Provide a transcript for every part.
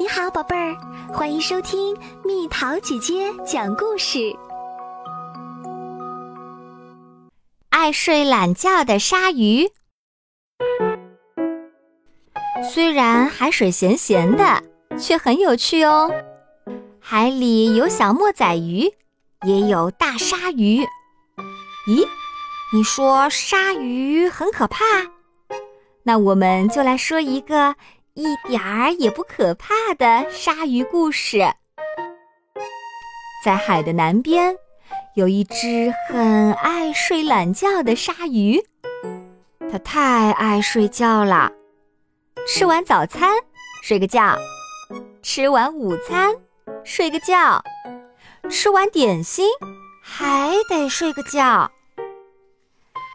你好，宝贝儿，欢迎收听蜜桃姐姐讲故事。爱睡懒觉的鲨鱼，虽然海水咸咸的，却很有趣哦。海里有小墨仔鱼，也有大鲨鱼。咦，你说鲨鱼很可怕？那我们就来说一个。一点儿也不可怕的鲨鱼故事。在海的南边，有一只很爱睡懒觉的鲨鱼。它太爱睡觉了，吃完早餐睡个觉，吃完午餐睡个觉，吃完点心还得睡个觉。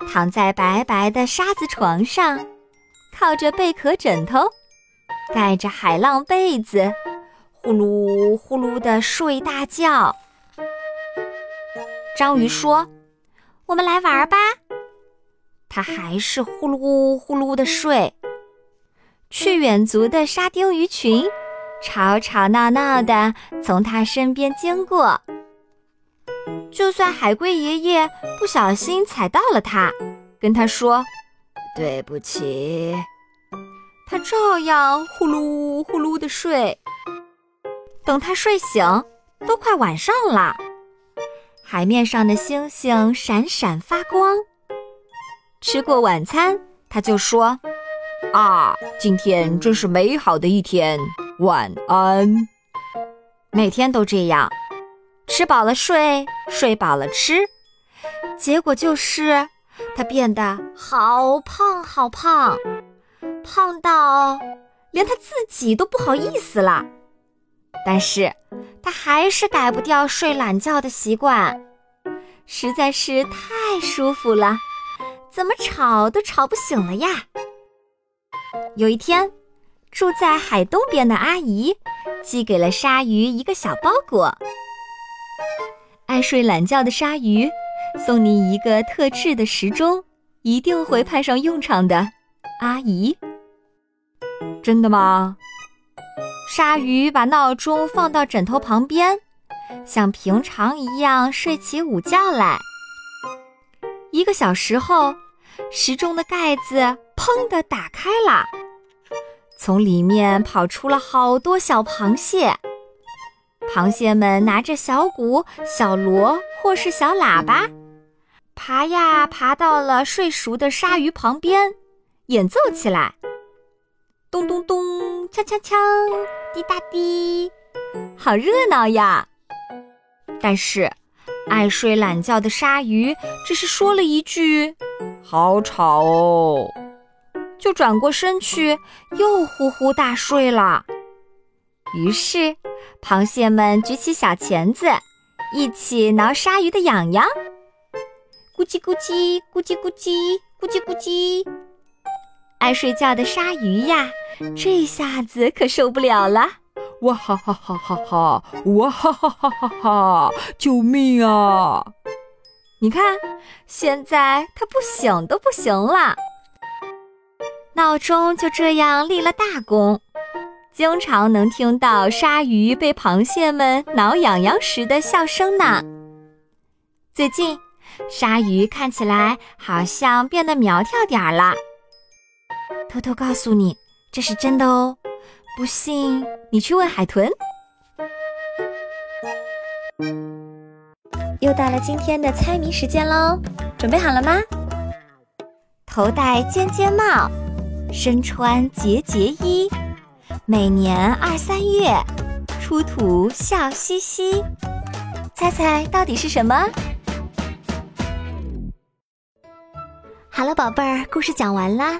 躺在白白的沙子床上，靠着贝壳枕头。盖着海浪被子，呼噜呼噜的睡大觉。章鱼说：“我们来玩吧。”它还是呼噜呼噜的睡。去远足的沙丁鱼群吵吵闹闹的从它身边经过。就算海龟爷爷不小心踩到了它，跟他说：“对不起。”他照样呼噜呼噜的睡。等他睡醒，都快晚上了。海面上的星星闪闪发光。吃过晚餐，他就说：“啊，今天真是美好的一天，晚安。”每天都这样，吃饱了睡，睡饱了吃，结果就是他变得好胖好胖。胖到连他自己都不好意思了，但是他还是改不掉睡懒觉的习惯，实在是太舒服了，怎么吵都吵不醒了呀。有一天，住在海东边的阿姨寄给了鲨鱼一个小包裹，爱睡懒觉的鲨鱼送你一个特制的时钟，一定会派上用场的，阿姨。真的吗？鲨鱼把闹钟放到枕头旁边，像平常一样睡起午觉来。一个小时后，时钟的盖子砰的打开了，从里面跑出了好多小螃蟹。螃蟹们拿着小鼓、小锣或是小喇叭，爬呀爬到了睡熟的鲨鱼旁边，演奏起来。咚咚咚，锵锵锵，滴答滴，好热闹呀！但是，爱睡懒觉的鲨鱼只是说了一句“好吵哦”，就转过身去又呼呼大睡了。于是，螃蟹们举起小钳子，一起挠鲨鱼的痒痒，咕叽咕叽，咕叽咕叽，咕叽咕叽。爱睡觉的鲨鱼呀！这下子可受不了了！哇哈哈哈哈哈！哇哈哈哈哈哈！救命啊！你看，现在它不醒都不行了。闹钟就这样立了大功，经常能听到鲨鱼被螃蟹们挠痒痒时的笑声呢。最近，鲨鱼看起来好像变得苗条点儿了。偷偷告诉你。这是真的哦，不信你去问海豚。又到了今天的猜谜时间喽，准备好了吗？头戴尖尖帽，身穿节节衣，每年二三月出土笑嘻嘻，猜猜到底是什么？好了，宝贝儿，故事讲完啦。